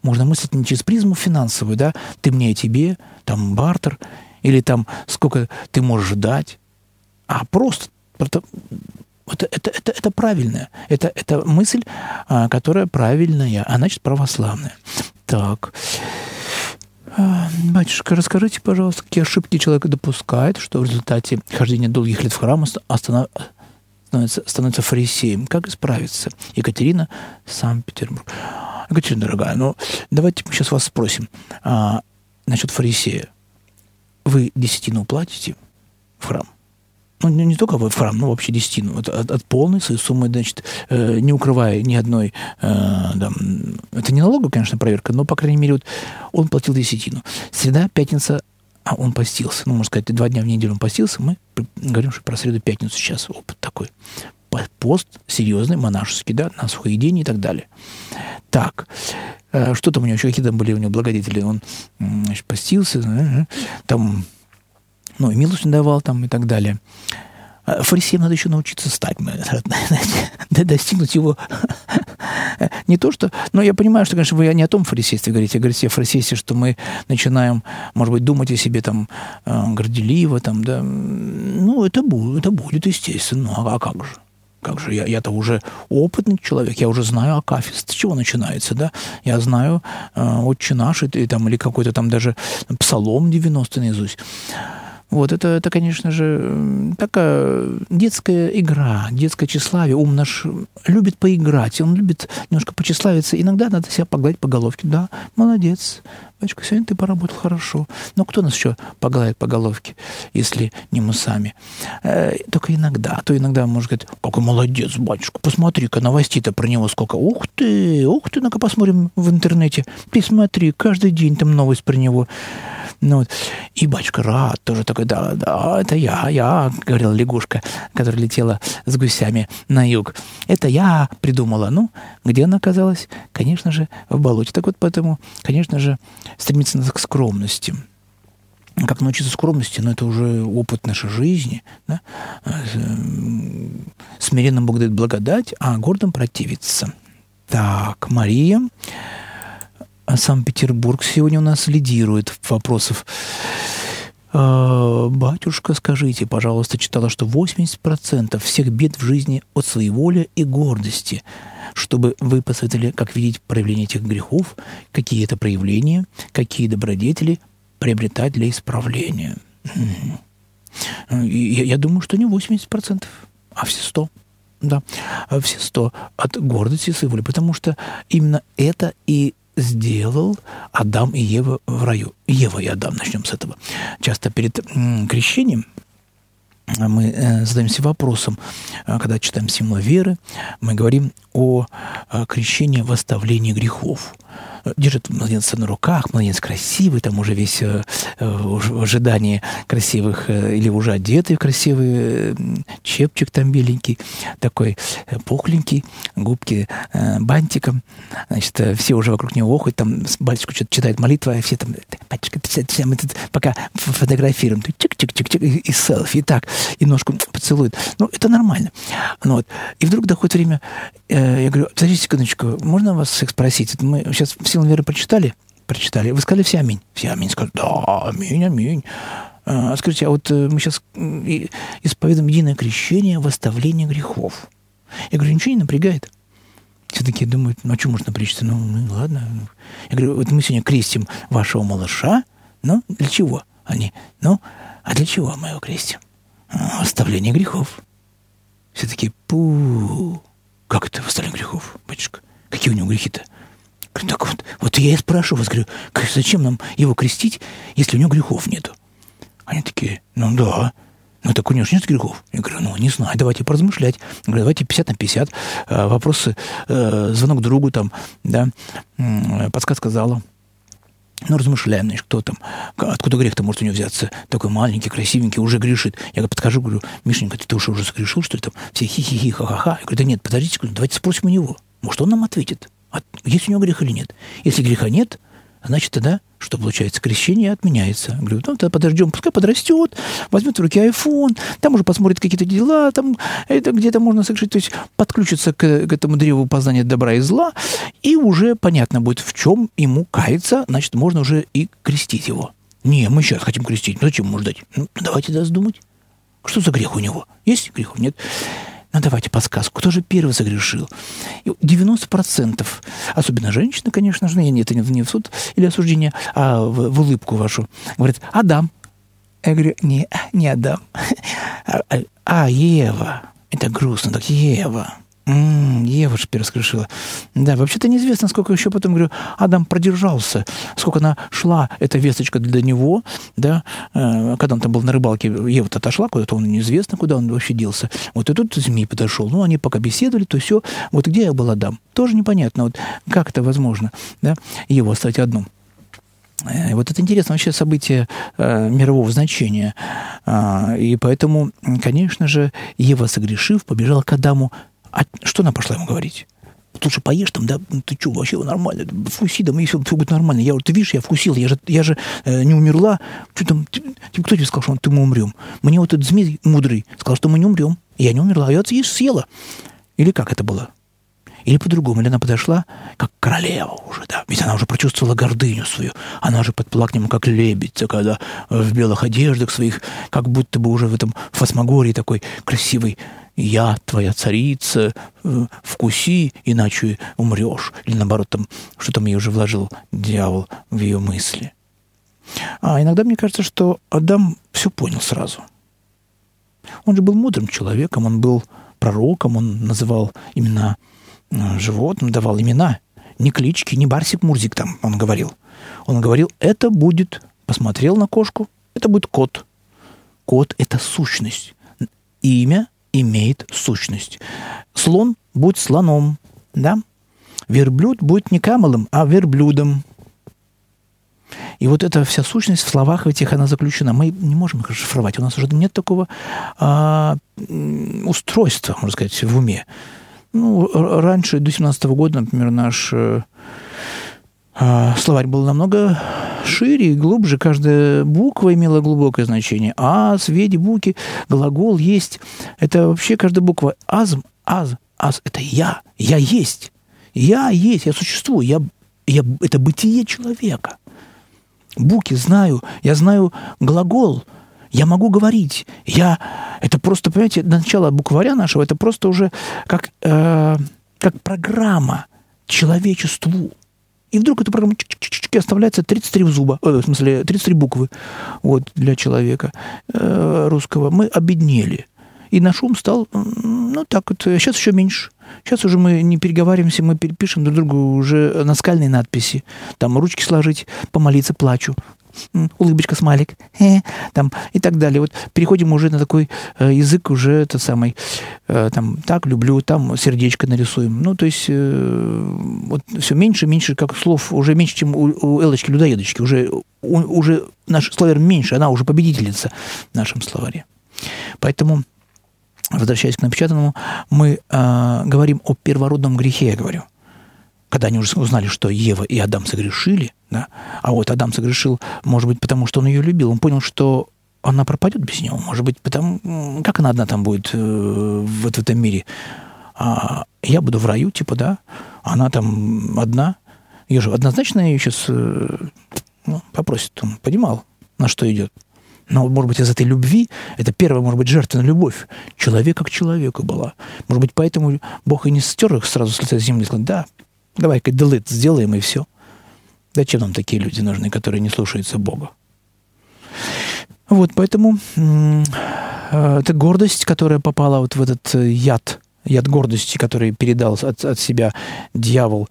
Можно мыслить не через призму финансовую, да, ты мне и тебе, там, бартер, или там, сколько ты можешь дать, а просто это, это, это, это, правильная. Это, это мысль, а, которая правильная, а значит православная. Так. Батюшка, расскажите, пожалуйста, какие ошибки человек допускает, что в результате хождения долгих лет в храм останов... становится, становится фарисеем. Как исправиться? Екатерина, Санкт-Петербург. Екатерина, дорогая, ну давайте мы сейчас вас спросим а, насчет фарисея. Вы десятину платите в храм? Ну, не только в храм, но вообще десятину, от, от, от полной своей суммы, значит, э, не укрывая ни одной, э, да, это не налоговая, конечно, проверка, но, по крайней мере, вот он платил десятину. Среда, пятница, а он постился. Ну, можно сказать, два дня в неделю он постился. Мы говорим, что про среду, пятницу сейчас опыт такой. Пост серьезный, монашеский, да, на сухоедение и так далее. Так, э, что там у него еще, какие там были у него благодетели? Он значит, постился, там ну, и милость давал там и так далее. А фарисеям надо еще научиться стать, достигнуть его. Не то, что... Но я понимаю, что, конечно, вы не о том фарисействе говорите, говорите о фарисействе, что мы начинаем, может быть, думать о себе там э, горделиво, там, да. Ну, это будет, это будет, естественно. Ну, а, а как же? Как же я, я-то уже опытный человек, я уже знаю Акафист, с чего начинается, да? Я знаю э, Отче наш, и, там, или какой-то там даже Псалом 90 наизусть. Вот это, это, конечно же, такая детская игра, детское тщеславие. Ум наш любит поиграть, он любит немножко почеславиться. Иногда надо себя погладить по головке. Да, молодец, Батюшка, сегодня ты поработал хорошо. Но кто нас еще погладит по головке, если не мы сами? Э, только иногда. А то иногда может сказать, какой молодец, батюшка, посмотри-ка, новостей-то про него сколько. Ух ты, ух ты, ну-ка посмотрим в интернете. Ты смотри, каждый день там новость про него. Ну, вот. И батюшка рад тоже такой, да, да, это я, я, говорила лягушка, которая летела с гусями на юг. Это я придумала. Ну, где она оказалась? Конечно же, в болоте. Так вот, поэтому, конечно же, стремиться к скромности. Как научиться скромности, но ну, это уже опыт нашей жизни. Да? Смиренным Бог дает благодать, а гордым противится. Так, Мария. Санкт-Петербург сегодня у нас лидирует в вопросах. А, батюшка, скажите, пожалуйста, читала, что 80% всех бед в жизни от своеволия и гордости – чтобы вы посоветовали, как видеть проявление этих грехов, какие это проявления, какие добродетели приобретать для исправления. Я, думаю, что не 80%, а все 100%. Да, а все 100 от гордости и своего, потому что именно это и сделал Адам и Ева в раю. Ева и Адам, начнем с этого. Часто перед крещением мы э, задаемся вопросом, э, когда читаем символ веры, мы говорим о э, крещении в оставлении грехов держит младенца на руках, младенец красивый, там уже весь э, э в ожидании красивых, э, или уже одетый красивый чепчик там беленький, такой пухленький, губки бантиком, значит, все уже вокруг него охают, там батюшка что-то читает молитву, а все там, батюшка, все, мы тут пока фотографируем, чик-чик-чик-чик, и, селфи, и так, и ножку поцелует. Ну, это нормально. Ну, вот. И вдруг доходит время, я говорю, подождите секундочку, можно вас всех спросить? Мы сейчас силам веры прочитали? Прочитали. Вы сказали все аминь. Все аминь. Сказали, да, аминь, аминь. А, скажите, а вот э, мы сейчас исповедуем единое крещение в оставлении грехов. Я говорю, ничего не напрягает. Все таки думают, ну а что можно напрячься? Ну, ну ладно. Я говорю, вот мы сегодня крестим вашего малыша, ну, для чего? Они, ну, а для чего мы его крестим? А, оставление грехов. Все таки пу, как это оставление грехов, батюшка? Какие у него грехи-то? Так вот, вот я и спрашиваю вас, говорю, зачем нам его крестить, если у него грехов нету? Они такие, ну да, ну так у него же нет грехов. Я говорю, ну не знаю, давайте поразмышлять. Я говорю, давайте 50 на 50. Э, вопросы, э, звонок другу там, да, подсказка зала. Ну, размышляем, значит, кто там, откуда грех-то может у него взяться, такой маленький, красивенький, уже грешит. Я подхожу, говорю, Мишенька, ты, ты уже, согрешил, что ли, там, все хи-хи-хи, ха-ха-ха. Я говорю, да нет, подождите, давайте спросим у него. Может, он нам ответит. А есть у него грех или нет? Если греха нет, значит, тогда что получается? Крещение отменяется. Говорю, ну, тогда подождем, пускай подрастет, возьмет в руки iPhone, там уже посмотрит какие-то дела, там это где-то можно совершить, то есть подключиться к, к этому древу познания добра и зла, и уже понятно будет, в чем ему каяться, значит, можно уже и крестить его. Не, мы сейчас хотим крестить, ну зачем ему ждать? Ну, давайте даст думать. Что за грех у него? Есть грех? Нет. Ну, давайте подсказку. Кто же первый загрешил? 90%, особенно женщины, конечно же, нет, это не в суд или осуждение, а в, в улыбку вашу, говорят, Адам. Я говорю, не, не Адам, а, а, а Ева. Это грустно, так Ева. Ева же скрешила. Да, вообще-то неизвестно, сколько еще потом, говорю, Адам продержался, сколько она шла, эта весточка для него, да, э, когда он там был на рыбалке, Ева-то отошла куда-то, он неизвестно, куда он вообще делся. Вот и тут змей подошел, ну, они пока беседовали, то все, вот где я был Адам? Тоже непонятно, вот как это возможно, да, его оставить одну. Э, вот это интересное вообще событие э, мирового значения. Э, и поэтому, конечно же, Ева, согрешив, побежала к Адаму а что она пошла ему говорить? лучше поешь там, да, ну, ты что, вообще нормально, вкуси, да, и все, будет нормально. Я, ты видишь, я вкусил, я же, я же э, не умерла. Что там, ты, кто тебе сказал, что ты мы умрем? Мне вот этот змей мудрый сказал, что мы не умрем. Я не умерла, а я съешь, съела. Или как это было? Или по-другому, или она подошла, как королева уже, да. Ведь она уже прочувствовала гордыню свою. Она же подплыла к нему, как лебедь, когда в белых одеждах своих, как будто бы уже в этом фасмогории такой красивый я твоя царица, э, вкуси, иначе умрешь. Или наоборот, там, что там ей уже вложил дьявол в ее мысли. А иногда мне кажется, что Адам все понял сразу. Он же был мудрым человеком, он был пророком, он называл имена э, животным, давал имена, не клички, не Барсик Мурзик там, он говорил. Он говорил, это будет, посмотрел на кошку, это будет кот. Кот – это сущность. Имя имеет сущность. Слон будет слоном, да? Верблюд будет не камелом, а верблюдом. И вот эта вся сущность в словах этих, она заключена. Мы не можем их расшифровать. У нас уже нет такого а, устройства, можно сказать, в уме. Ну, раньше, до 17 года, например, наш э, а, словарь был намного шире и глубже. Каждая буква имела глубокое значение. А, сведи, буки, глагол есть. Это вообще каждая буква. Азм, аз, аз – это я. Я есть. Я есть, я существую. Я, я, это бытие человека. Буки знаю. Я знаю глагол. Я могу говорить. Я... Это просто, понимаете, начало букваря нашего, это просто уже как, э, как программа человечеству. И вдруг эту программу чик оставляется 33 зуба, э, в смысле 33 буквы вот, для человека э, русского. Мы обеднели. И наш ум стал, ну, так вот, сейчас еще меньше. Сейчас уже мы не переговариваемся, мы перепишем друг другу уже наскальные надписи. Там ручки сложить, помолиться, плачу улыбочка, смайлик, э, там и так далее. Вот переходим уже на такой э, язык уже это самый, э, там, так, люблю, там сердечко нарисуем. Ну, то есть э, вот все меньше, меньше, как слов, уже меньше, чем у, у Элочки Людоедочки. Уже, у, уже наш словарь меньше, она уже победительница в нашем словаре. Поэтому возвращаясь к напечатанному, мы э, говорим о первородном грехе, я говорю. Когда они уже узнали, что Ева и Адам согрешили – да? А вот Адам согрешил, может быть, потому что он ее любил. Он понял, что она пропадет без него. Может быть, потому... Как она одна там будет э, в, в этом мире? А я буду в раю, типа, да? Она там одна. Ее же однозначно ее сейчас э, ну, попросит. Он понимал, на что идет. Но, может быть, из этой любви, это первая, может быть, жертвенная любовь человека к человеку была. Может быть, поэтому Бог и не стер их сразу с лица земли. Сказал, да, давай-ка делит сделаем, и все. Зачем нам такие люди нужны, которые не слушаются Бога? Вот, поэтому э, это гордость, которая попала вот в этот э, яд, яд гордости, который передал от, от себя дьявол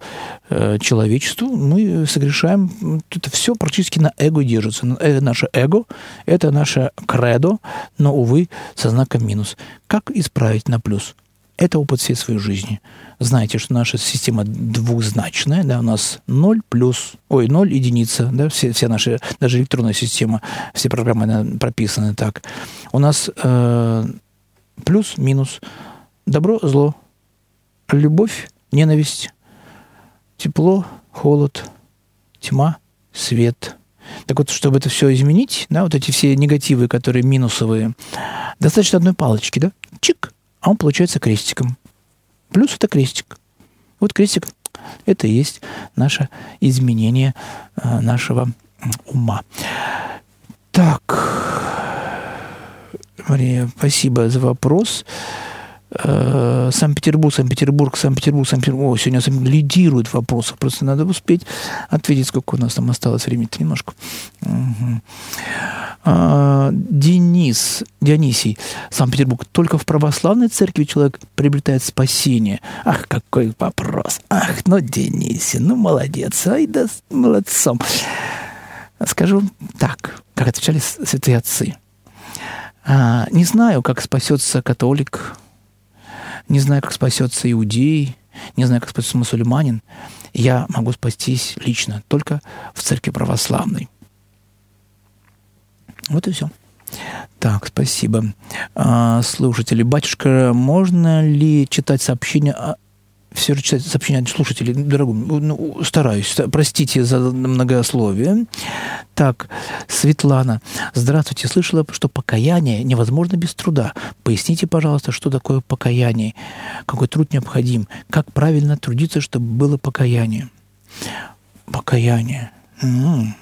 э, человечеству, мы согрешаем. Это все практически на эго держится. Это наше эго, это наше кредо, но, увы, со знаком минус. Как исправить на плюс? Это опыт всей своей жизни. Знаете, что наша система двухзначная, да, у нас 0 плюс, ой, 0 единица, да, все, вся наша, даже электронная система, все программы прописаны так. У нас э, плюс, минус, добро, зло, любовь, ненависть, тепло, холод, тьма, свет. Так вот, чтобы это все изменить, да, вот эти все негативы, которые минусовые, достаточно одной палочки, да, чик, а он получается крестиком. Плюс это крестик. Вот крестик – это и есть наше изменение э, нашего ума. Так, Мария, спасибо за вопрос. Э, Санкт-Петербург, Санкт-Петербург, Санкт-Петербург, Санкт-Петербург. О, сегодня лидирует в вопросах. Просто надо успеть ответить, сколько у нас там осталось времени-то немножко. Угу. А, Денис, Дионисий, Санкт-Петербург. Только в православной церкви человек приобретает спасение. Ах, какой вопрос. Ах, ну, Денисий, ну, молодец. Ай, да, молодцом. Скажу так, как отвечали святые отцы. А, не знаю, как спасется католик, не знаю, как спасется иудей, не знаю, как спасется мусульманин. Я могу спастись лично только в церкви православной. Вот и все. Так, спасибо. А, слушатели, батюшка, можно ли читать сообщения все же читать сообщения от слушателей, дорогой, ну, стараюсь, простите за многословие. Так, Светлана, здравствуйте, слышала, что покаяние невозможно без труда. Поясните, пожалуйста, что такое покаяние, какой труд необходим, как правильно трудиться, чтобы было покаяние. Покаяние. М-м.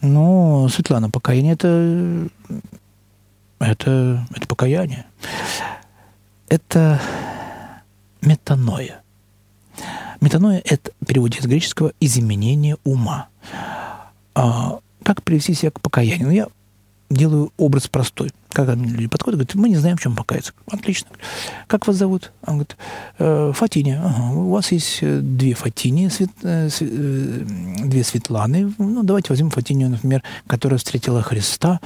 Ну, Светлана, покаяние это, это, это покаяние. Это метаноя. Метаноя – это в переводе с греческого «изменение ума». А как привести себя к покаянию? Ну, я делаю образ простой. Как люди подходят, говорят, мы не знаем, в чем покаяться. Отлично. Как вас зовут? Он говорит, э, Фатиня. Ага, у вас есть э, две Фатини, свет, э, э, две Светланы. Ну, давайте возьмем Фатиню, например, которая встретила Христа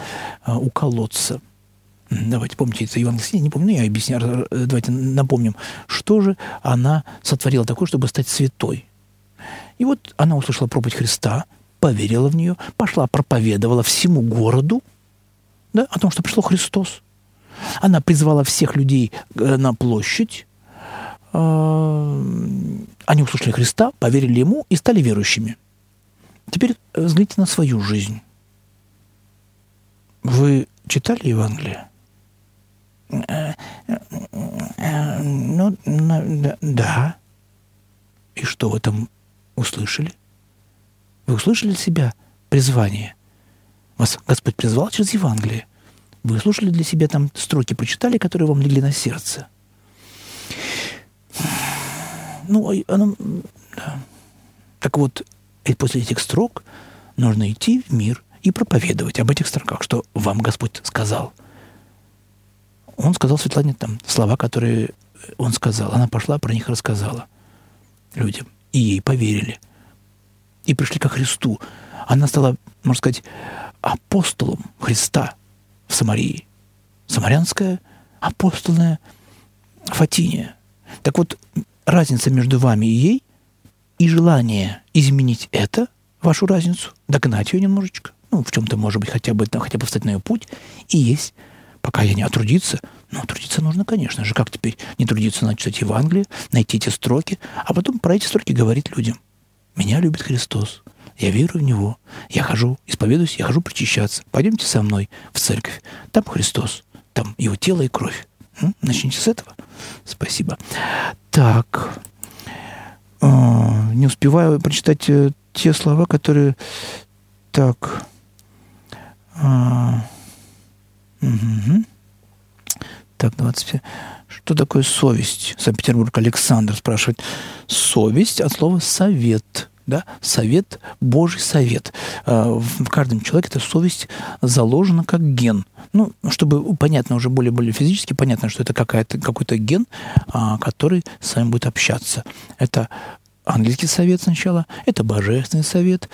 э, у колодца. Давайте, помните, это Евангелие, не помню, я объясняю, давайте напомним, что же она сотворила такое, чтобы стать святой. И вот она услышала проповедь Христа, поверила в нее, пошла, проповедовала всему городу, да, о том, что пришел Христос. Она призвала всех людей э, на площадь. А, они услышали Христа, поверили Ему и стали верующими. Теперь взгляните на свою жизнь. Вы читали Евангелие? Ну, да. И что вы там услышали? Вы услышали себя призвание – вас Господь призвал через Евангелие. Вы слушали для себя там строки, прочитали, которые вам легли на сердце. Ну, а, оно, да. Так вот, после этих строк нужно идти в мир и проповедовать об этих строках, что вам Господь сказал. Он сказал Светлане там слова, которые он сказал. Она пошла, про них рассказала людям. И ей поверили. И пришли ко Христу. Она стала, можно сказать, апостолом Христа в Самарии. Самарянская апостольная Фатиния. Так вот, разница между вами и ей и желание изменить это, вашу разницу, догнать ее немножечко, ну, в чем-то, может быть, хотя бы, хотя бы встать на ее путь, и есть пока я не отрудиться, ну, трудиться нужно, конечно же. Как теперь не трудиться, начать Евангелие, найти эти строки, а потом про эти строки говорить людям. Меня любит Христос. Я верю в Него. Я хожу, исповедуюсь, я хожу причащаться. Пойдемте со мной в церковь. Там Христос. Там Его тело и кровь. Начните с этого. Спасибо. Так. А, не успеваю прочитать э, те слова, которые... Так. Угу. Так, 25. Что такое совесть? Санкт-Петербург Александр спрашивает. Совесть от слова «совет» да, совет, Божий совет. А, в каждом человеке эта совесть заложена как ген. Ну, чтобы понятно, уже более-более физически понятно, что это какая-то, какой-то ген, а, который с вами будет общаться. Это ангельский совет сначала, это божественный совет,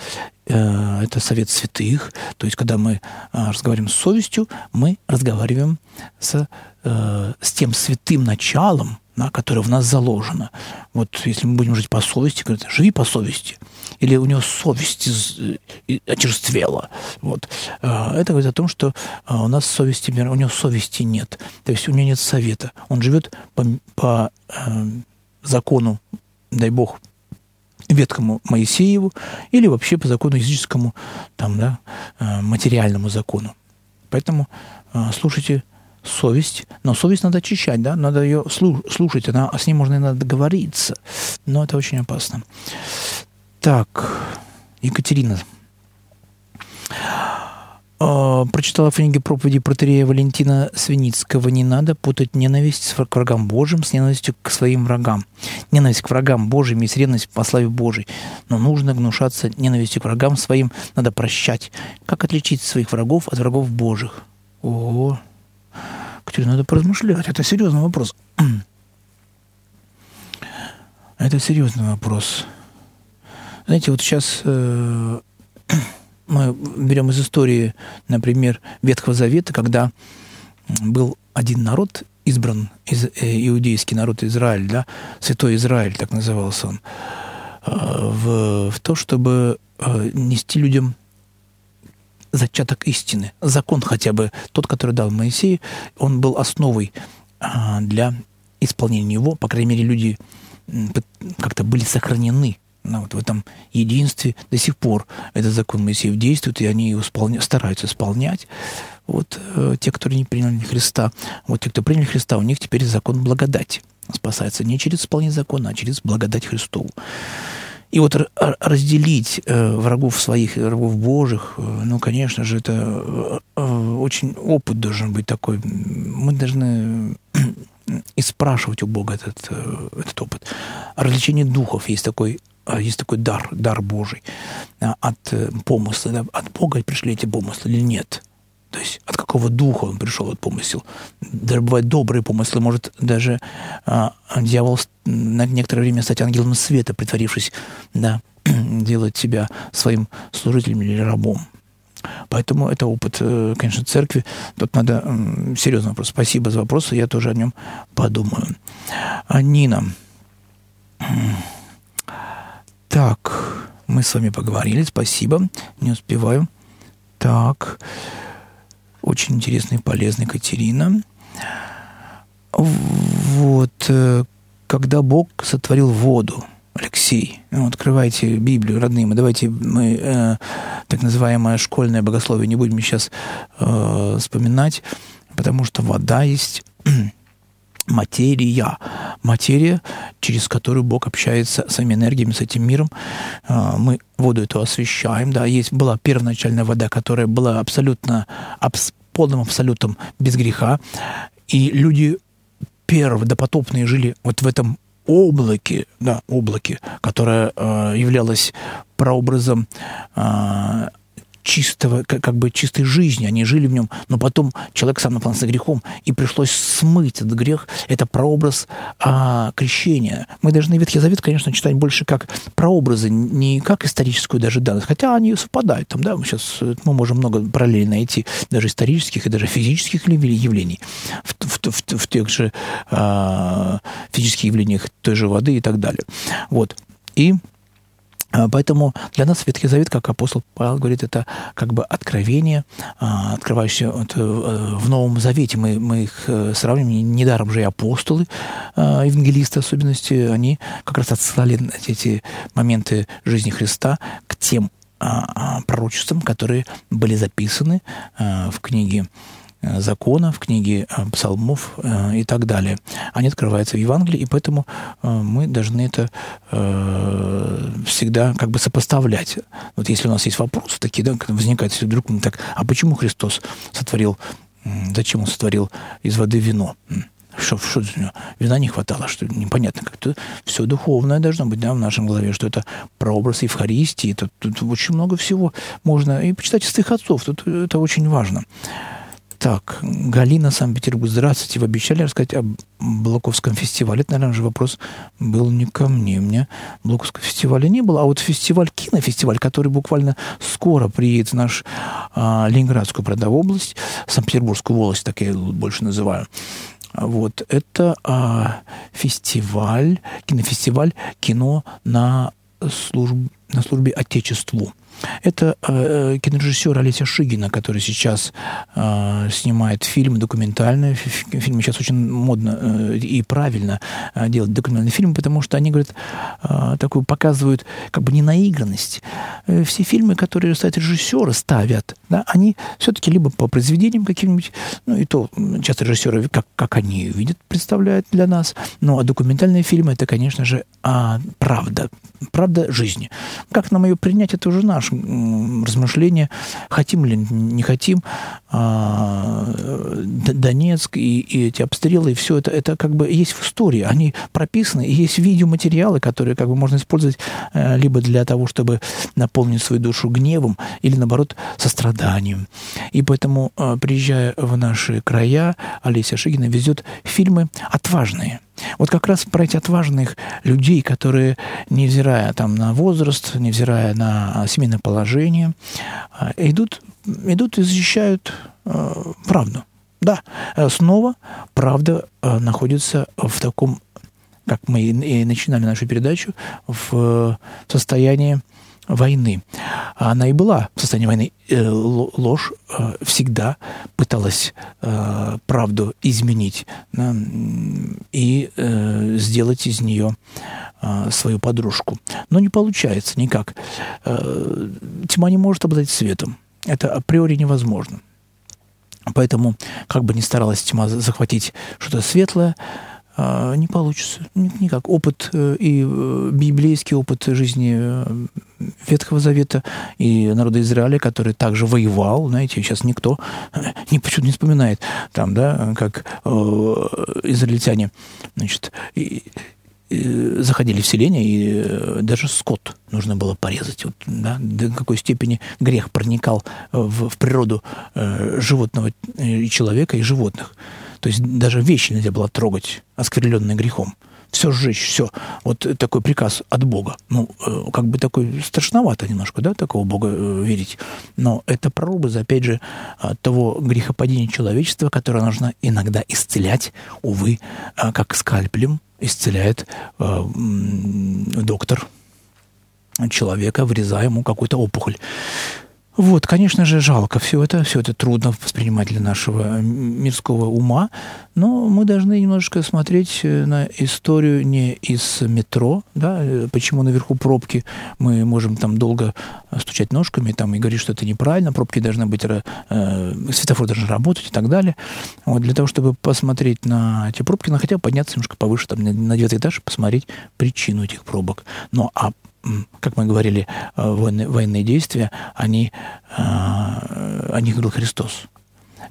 э, это совет святых. То есть, когда мы а, разговариваем с совестью, мы разговариваем с, э, с тем святым началом, да, которое в нас заложено. Вот если мы будем жить по совести, говорят, живи по совести. Или у него совесть очерствела. Вот. А, это говорит о том, что а, у нас совести, у него совести нет. То есть у него нет совета. Он живет по, по э, закону, дай бог, веткому Моисееву или вообще по закону языческому, там, да, э, материальному закону. Поэтому э, слушайте совесть, но совесть надо очищать, да, надо ее слушать, она, с ней можно иногда договориться, но это очень опасно. Так, Екатерина. Э, прочитала в книге проповеди протерея Валентина Свиницкого «Не надо путать ненависть к врагам Божьим с ненавистью к своим врагам. Ненависть к врагам Божьим есть ревность по славе Божьей. Но нужно гнушаться ненавистью к врагам своим, надо прощать. Как отличить своих врагов от врагов Божьих? Ого, Катерина, надо поразмышлять. Это серьезный вопрос. Это серьезный вопрос. Знаете, вот сейчас э, мы берем из истории, например, Ветхого Завета, когда был один народ избран, из, э, иудейский народ Израиль, да, святой Израиль, так назывался он, э, в, в то, чтобы э, нести людям зачаток истины. Закон хотя бы, тот, который дал Моисей, он был основой а, для исполнения его. По крайней мере, люди как-то были сохранены ну, вот в этом единстве. До сих пор этот закон Моисеев действует, и они его исполня... стараются исполнять. Вот э, те, которые не приняли Христа, вот те, кто приняли Христа, у них теперь закон благодати. Спасается не через исполнение закона, а через благодать Христову. И вот разделить э, врагов своих и врагов Божьих, э, ну, конечно же, это э, очень опыт должен быть такой. Мы должны и спрашивать у Бога этот, этот опыт. Развлечение духов есть такой, есть такой дар, дар Божий от помысла. От Бога пришли эти помыслы или нет? То есть от какого духа он пришел, этот помысел. Даже бывают добрые помыслы. Может даже а, дьявол на некоторое время стать ангелом света, притворившись, да, делать себя своим служителем или рабом. Поэтому это опыт, э, конечно, церкви. Тут надо серьезно вопрос. Спасибо за вопрос, я тоже о нем подумаю. А Нина. Так, мы с вами поговорили, спасибо. Не успеваю. Так, очень интересный и полезный Катерина. Вот, э, когда Бог сотворил воду, Алексей, ну, открывайте Библию, родные мы, давайте мы э, так называемое школьное богословие не будем сейчас э, вспоминать, потому что вода есть материя. Материя, через которую Бог общается с своими энергиями, с этим миром. Э, мы воду эту освещаем. Да, есть, была первоначальная вода, которая была абсолютно, абс, полным абсолютом без греха. И люди первые допотопные жили вот в этом облаке, да, облаке, которое э, являлось прообразом э, чистого, как, как бы чистой жизни, они жили в нем, но потом человек сам наполнился грехом, и пришлось смыть этот грех. Это прообраз а, крещения. Мы должны Ветхий Завет, конечно, читать больше как прообразы, не как историческую даже данность, хотя они совпадают. Там, да, мы сейчас мы можем много параллелей найти, даже исторических и даже физических явлений в, в, в, в тех же а, физических явлениях той же воды и так далее. Вот. И Поэтому для нас Ветхий Завет, как апостол Павел говорит, это как бы откровение, а, открывающее э, в Новом Завете. Мы, мы их э, сравним, недаром же и апостолы, а, евангелисты особенности, они как раз отсылали эти моменты жизни Христа к тем пророчествам, которые были записаны в книге закона, в книге э, псалмов э, и так далее. Они открываются в Евангелии, и поэтому мы должны это всегда как бы сопоставлять. Вот если у нас есть вопросы такие, да, возникает, если вдруг мы так, а почему Христос сотворил, зачем Он сотворил из воды вино? Что, что вина не хватало, что непонятно, как-то все духовное должно быть да, в нашем голове, что это прообраз Евхаристии, тут, тут очень много всего можно, и почитать святых отцов, тут это очень важно. Так, Галина, Санкт-Петербург. Здравствуйте. Вы обещали рассказать о Блоковском фестивале. Это, наверное, же вопрос был не ко мне. У меня Блоковского фестиваля не было. А вот фестиваль, кинофестиваль, который буквально скоро приедет в наш а, Ленинградскую, правда, область, Санкт-Петербургскую волость, так я больше называю. Вот, это а, фестиваль, кинофестиваль кино на, служб, на службе Отечеству. Это э, кинорежиссер Олеся Шигина, который сейчас э, снимает фильмы документальные. Фильмы сейчас очень модно э, и правильно э, делать документальные фильмы, потому что они, говорят, э, такую показывают как бы не наигранность. Э, все фильмы, которые ставят режиссеры, ставят, да, они все-таки либо по произведениям каким-нибудь, ну и то часто режиссеры, как, как они видят, представляют для нас. Ну а документальные фильмы, это, конечно же, а, правда, правда жизни. Как нам ее принять, это уже наш размышления, хотим ли не хотим, а, Донецк и, и эти обстрелы, и все это, это как бы есть в истории, они прописаны, и есть видеоматериалы, которые как бы можно использовать э, либо для того, чтобы наполнить свою душу гневом, или наоборот состраданием. И поэтому, э, приезжая в наши края, Олеся Шигина везет фильмы отважные – вот как раз про эти отважных людей, которые, невзирая там, на возраст, невзирая на семейное положение, а, идут, идут и защищают э, правду. Да, э, снова правда э, находится в таком, как мы и начинали нашу передачу, в состоянии войны. Она и была в состоянии войны. Э, ложь э, всегда пыталась э, правду изменить и сделать из нее свою подружку. Но не получается никак. Тьма не может обладать светом. Это априори невозможно. Поэтому, как бы ни старалась тьма захватить что-то светлое, не получится. Никак. Опыт э, и э, библейский опыт жизни э, Ветхого Завета и народа Израиля, который также воевал, знаете, сейчас никто не, почему не вспоминает там, да, как э, израильтяне, значит, и, э, заходили в селение, и даже скот нужно было порезать. Вот, да, до какой степени грех проникал в, в природу э, животного и человека, и животных. То есть даже вещи нельзя было трогать, оскверленные грехом все сжечь, все. Вот такой приказ от Бога. Ну, э, как бы такой страшновато немножко, да, такого Бога э, верить. Но это прообраз, опять же, того грехопадения человечества, которое нужно иногда исцелять, увы, э, как скальпелем исцеляет доктор человека, врезая ему какую-то опухоль. Вот, конечно же, жалко все это, все это трудно воспринимать для нашего мирского ума, но мы должны немножко смотреть э, на историю не из метро, да, э, почему наверху пробки, мы можем там долго стучать ножками там, и говорить, что это неправильно, пробки должны быть, э, светофор должен работать и так далее. Вот, для того, чтобы посмотреть на эти пробки, надо хотя бы подняться немножко повыше, там, на девятый этаж, посмотреть причину этих пробок. Ну, а как мы говорили, э, военные, военные действия, они, э, о них говорил Христос.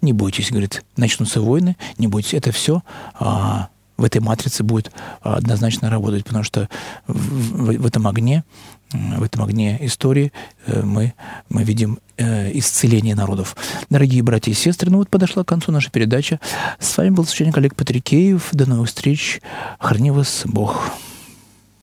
Не бойтесь, говорит, начнутся войны, не бойтесь, это все а, в этой матрице будет однозначно работать, потому что в, в, в этом огне, в этом огне истории э, мы, мы видим исцеление народов. Дорогие братья и сестры, ну вот подошла к концу наша передача. С вами был священник Олег Патрикеев. До новых встреч. Храни вас Бог.